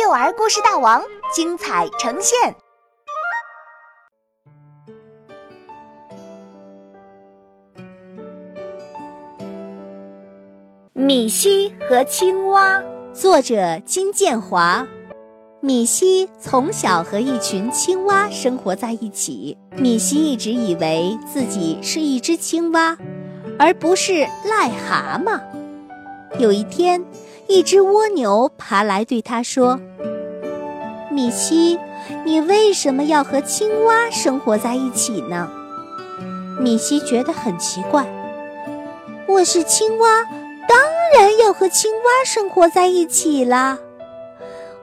幼儿故事大王精彩呈现。米西和青蛙，作者金建华。米西从小和一群青蛙生活在一起。米西一直以为自己是一只青蛙，而不是癞蛤蟆。有一天，一只蜗牛爬来对他说：“米西，你为什么要和青蛙生活在一起呢？”米西觉得很奇怪。我是青蛙，当然要和青蛙生活在一起啦。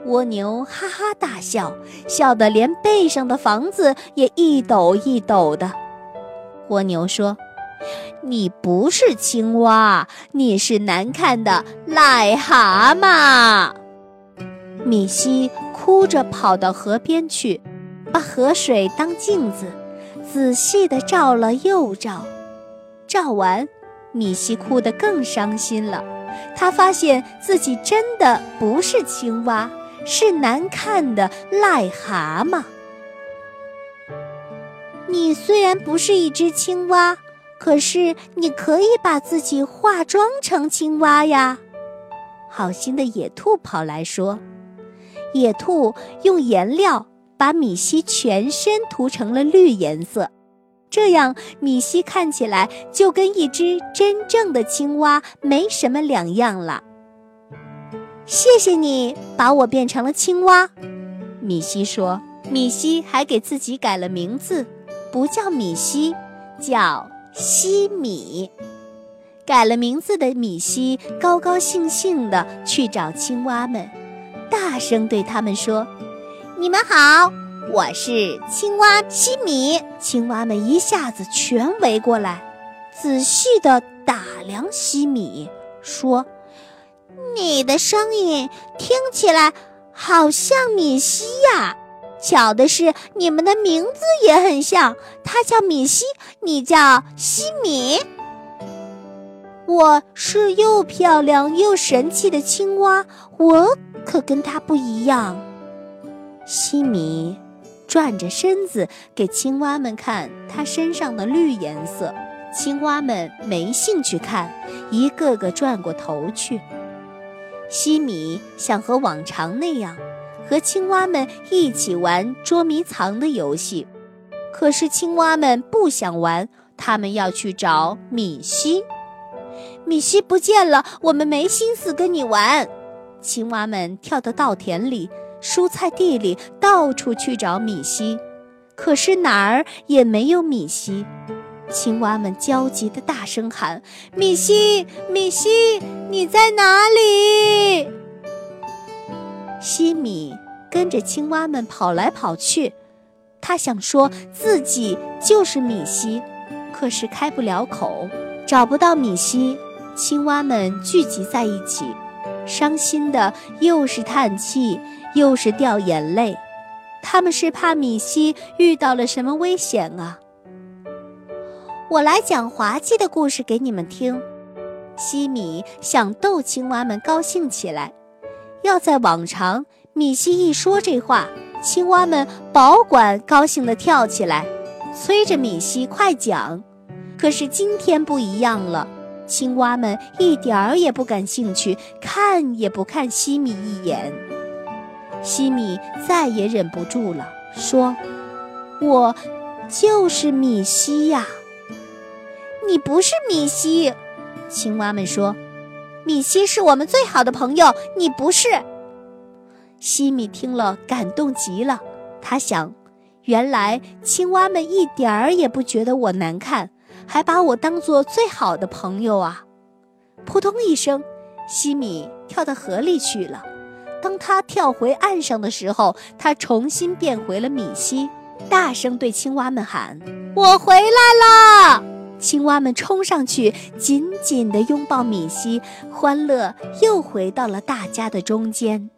蜗牛哈哈大笑，笑得连背上的房子也一抖一抖的。蜗牛说：“你不是青蛙，你是难看的癞蛤蟆。”米西哭着跑到河边去，把河水当镜子，仔细地照了又照。照完，米西哭得更伤心了。他发现自己真的不是青蛙。是难看的癞蛤蟆。你虽然不是一只青蛙，可是你可以把自己化妆成青蛙呀。好心的野兔跑来说：“野兔用颜料把米西全身涂成了绿颜色，这样米西看起来就跟一只真正的青蛙没什么两样了。”谢谢你把我变成了青蛙，米西说。米西还给自己改了名字，不叫米西，叫西米。改了名字的米西高高兴兴地去找青蛙们，大声对他们说：“你们好，我是青蛙西米。”青蛙们一下子全围过来，仔细地打量西米，说。你的声音听起来好像米西呀，巧的是你们的名字也很像，他叫米西，你叫西米。我是又漂亮又神气的青蛙，我可跟他不一样。西米转着身子给青蛙们看他身上的绿颜色，青蛙们没兴趣看，一个个转过头去。西米想和往常那样，和青蛙们一起玩捉迷藏的游戏，可是青蛙们不想玩，他们要去找米西。米西不见了，我们没心思跟你玩。青蛙们跳到稻田里、蔬菜地里，到处去找米西，可是哪儿也没有米西。青蛙们焦急地大声喊：“米西，米西，你在哪里？”西米跟着青蛙们跑来跑去，他想说自己就是米西，可是开不了口，找不到米西。青蛙们聚集在一起，伤心的又是叹气，又是掉眼泪。他们是怕米西遇到了什么危险啊！我来讲滑稽的故事给你们听。西米想逗青蛙们高兴起来，要在往常，米西一说这话，青蛙们保管高兴地跳起来，催着米西快讲。可是今天不一样了，青蛙们一点儿也不感兴趣，看也不看西米一眼。西米再也忍不住了，说：“我就是米西呀。”你不是米西，青蛙们说：“米西是我们最好的朋友，你不是。”西米听了，感动极了。他想，原来青蛙们一点儿也不觉得我难看，还把我当做最好的朋友啊！扑通一声，西米跳到河里去了。当他跳回岸上的时候，他重新变回了米西，大声对青蛙们喊：“我回来了！”青蛙们冲上去，紧紧地拥抱米西，欢乐又回到了大家的中间。